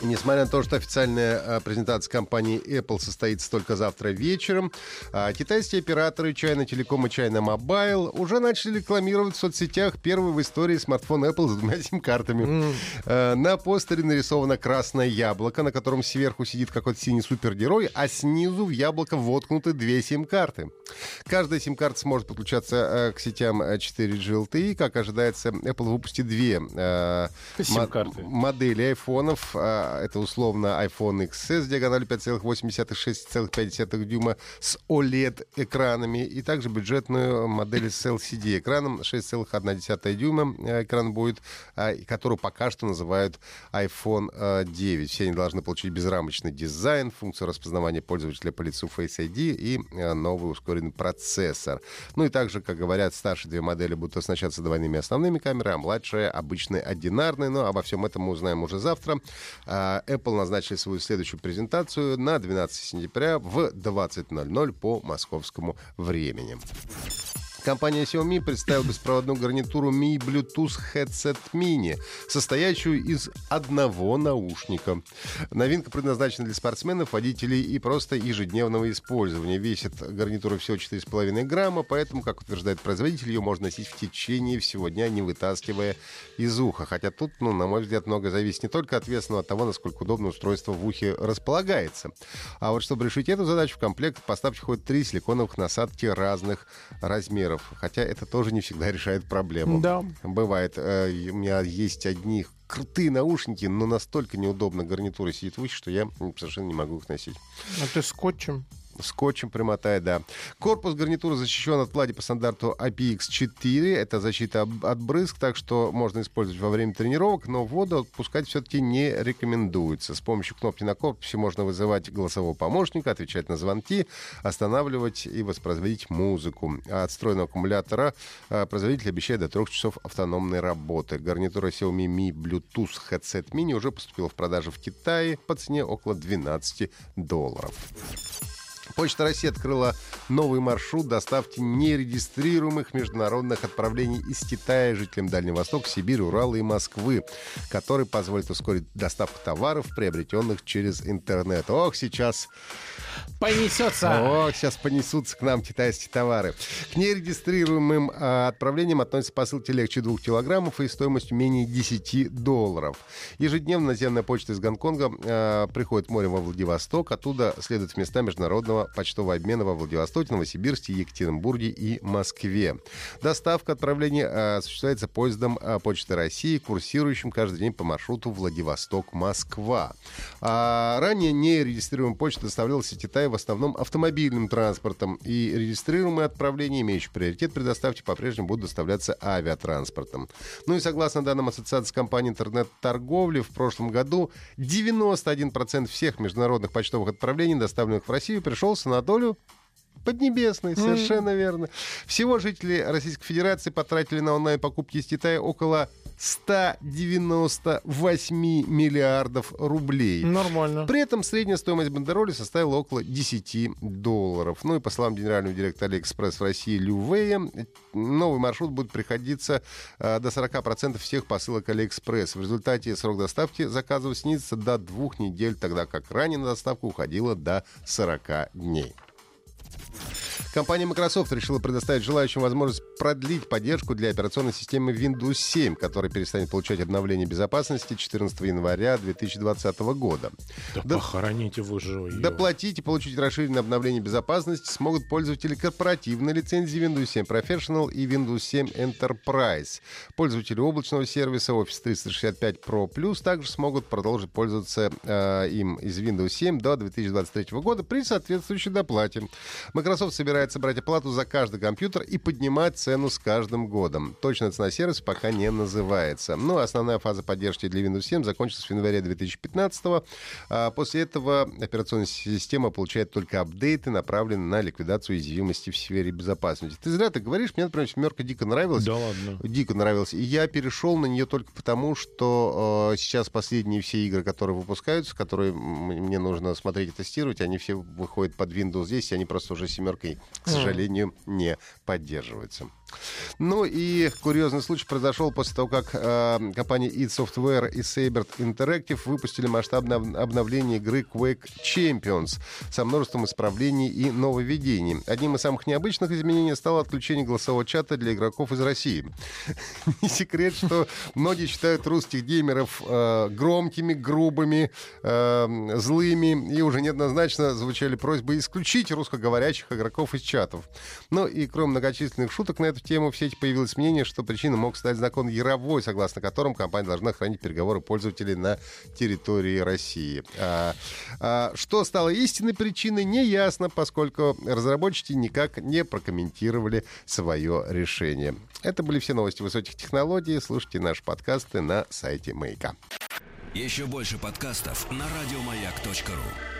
Несмотря на то, что официальная а, презентация компании Apple состоится только завтра вечером, а, китайские операторы China Telecom и China Mobile уже начали рекламировать в соцсетях первый в истории смартфон Apple с двумя сим-картами. Mm. На постере нарисовано красное яблоко, на котором сверху сидит какой-то синий супергерой, а снизу в яблоко воткнуты две сим-карты. Каждая сим-карта сможет подключаться к сетям 4G LTE. Как ожидается, Apple выпустит две модели айфонов это условно iPhone XS с диагональю 5,8-6,5 дюйма с OLED-экранами и также бюджетную модель с LCD-экраном 6,1 дюйма э, экран будет, а, которую пока что называют iPhone 9. Э, Все они должны получить безрамочный дизайн, функцию распознавания пользователя по лицу Face ID и э, новый ускоренный процессор. Ну и также, как говорят, старшие две модели будут оснащаться двойными основными камерами, а младшая обычной одинарной. Но обо всем этом мы узнаем уже завтра. А, Apple назначили свою следующую презентацию на 12 сентября в 20.00 по московскому времени. Компания Xiaomi представила беспроводную гарнитуру Mi Bluetooth Headset Mini, состоящую из одного наушника. Новинка предназначена для спортсменов, водителей и просто ежедневного использования. Весит гарнитура всего 4,5 грамма, поэтому, как утверждает производитель, ее можно носить в течение всего дня, не вытаскивая из уха. Хотя тут, ну, на мой взгляд, много зависит не только от веса, но и от того, насколько удобно устройство в ухе располагается. А вот чтобы решить эту задачу, в комплект поставки входит три силиконовых насадки разных размеров долларов. Хотя это тоже не всегда решает проблему. Да. Бывает. Э, у меня есть одни крутые наушники, но настолько неудобно гарнитура сидит в ухе, что я совершенно не могу их носить. А ты скотчем? Скотчем примотать, да. Корпус гарнитуры защищен от влаги по стандарту IPX4. Это защита от брызг, так что можно использовать во время тренировок, но воду отпускать все-таки не рекомендуется. С помощью кнопки на корпусе можно вызывать голосового помощника, отвечать на звонки, останавливать и воспроизводить музыку. А от встроенного аккумулятора а, производитель обещает до трех часов автономной работы. Гарнитура Xiaomi Mi Bluetooth Headset Mini уже поступила в продажу в Китае по цене около 12 долларов. Почта России открыла новый маршрут доставки нерегистрируемых международных отправлений из Китая жителям Дальнего Востока, Сибири, Урала и Москвы, который позволит ускорить доставку товаров, приобретенных через интернет. Ох, сейчас понесется. Ох, сейчас понесутся к нам китайские товары. К нерегистрируемым а, отправлениям относятся посылки легче 2 килограммов и стоимостью менее 10 долларов. Ежедневно наземная почта из Гонконга а, приходит морем во Владивосток, оттуда следует в места международного почтового обмена во Владивостоке, Новосибирске, Екатеринбурге и Москве. Доставка отправления а, осуществляется поездом а, Почты России, курсирующим каждый день по маршруту Владивосток-Москва. А ранее нерегистрируемая почта доставлялась из Китая в основном автомобильным транспортом, и регистрируемые отправления, имеющие приоритет при доставке, по-прежнему будут доставляться авиатранспортом. Ну и согласно данным Ассоциации компаний интернет-торговли, в прошлом году 91% всех международных почтовых отправлений, доставленных в Россию, пришелся на долю Поднебесный, совершенно mm. верно. Всего жители Российской Федерации потратили на онлайн-покупки из Китая около 198 миллиардов рублей. Нормально. При этом средняя стоимость бандероли составила около 10 долларов. Ну и по словам генерального директора Алиэкспресс в России Лю Вэя, новый маршрут будет приходиться э, до 40% всех посылок Алиэкспресс. В результате срок доставки заказов снизится до двух недель, тогда как ранее на доставку уходило до 40 дней. Компания Microsoft решила предоставить желающим возможность продлить поддержку для операционной системы Windows 7, которая перестанет получать обновление безопасности 14 января 2020 года. Да, да похороните вы же ее. Доплатить и получить расширенное обновление безопасности смогут пользователи корпоративной лицензии Windows 7 Professional и Windows 7 Enterprise. Пользователи облачного сервиса Office 365 Pro Plus также смогут продолжить пользоваться э, им из Windows 7 до 2023 года при соответствующей доплате. Microsoft собирает предлагают собрать оплату за каждый компьютер и поднимать цену с каждым годом. Точная цена сервиса пока не называется. Но ну, основная фаза поддержки для Windows 7 закончится в январе 2015 -го. А после этого операционная система получает только апдейты, направленные на ликвидацию уязвимости в сфере безопасности. Ты зря ты говоришь, мне, например, семерка дико нравилась. Да ладно. Дико нравилась. И я перешел на нее только потому, что э, сейчас последние все игры, которые выпускаются, которые мне нужно смотреть и тестировать, они все выходят под Windows 10, и они просто уже семеркой, к сожалению, не поддерживаются. Ну и курьезный случай произошел после того, как э, компания id Software и Saber Interactive выпустили масштабное обновление игры Quake Champions со множеством исправлений и нововведений. Одним из самых необычных изменений стало отключение голосового чата для игроков из России. Не секрет, что многие считают русских геймеров э, громкими, грубыми, э, злыми, и уже неоднозначно звучали просьбы исключить русскоговорящих игроков из чатов. Ну и кроме многочисленных шуток на эту тему в сети появилось мнение, что причиной мог стать закон Яровой, согласно которому компания должна хранить переговоры пользователей на территории России. А, а, что стало истинной причиной, не ясно, поскольку разработчики никак не прокомментировали свое решение. Это были все новости высоких технологий. Слушайте наши подкасты на сайте Маяка. Еще больше подкастов на радиомаяк.ру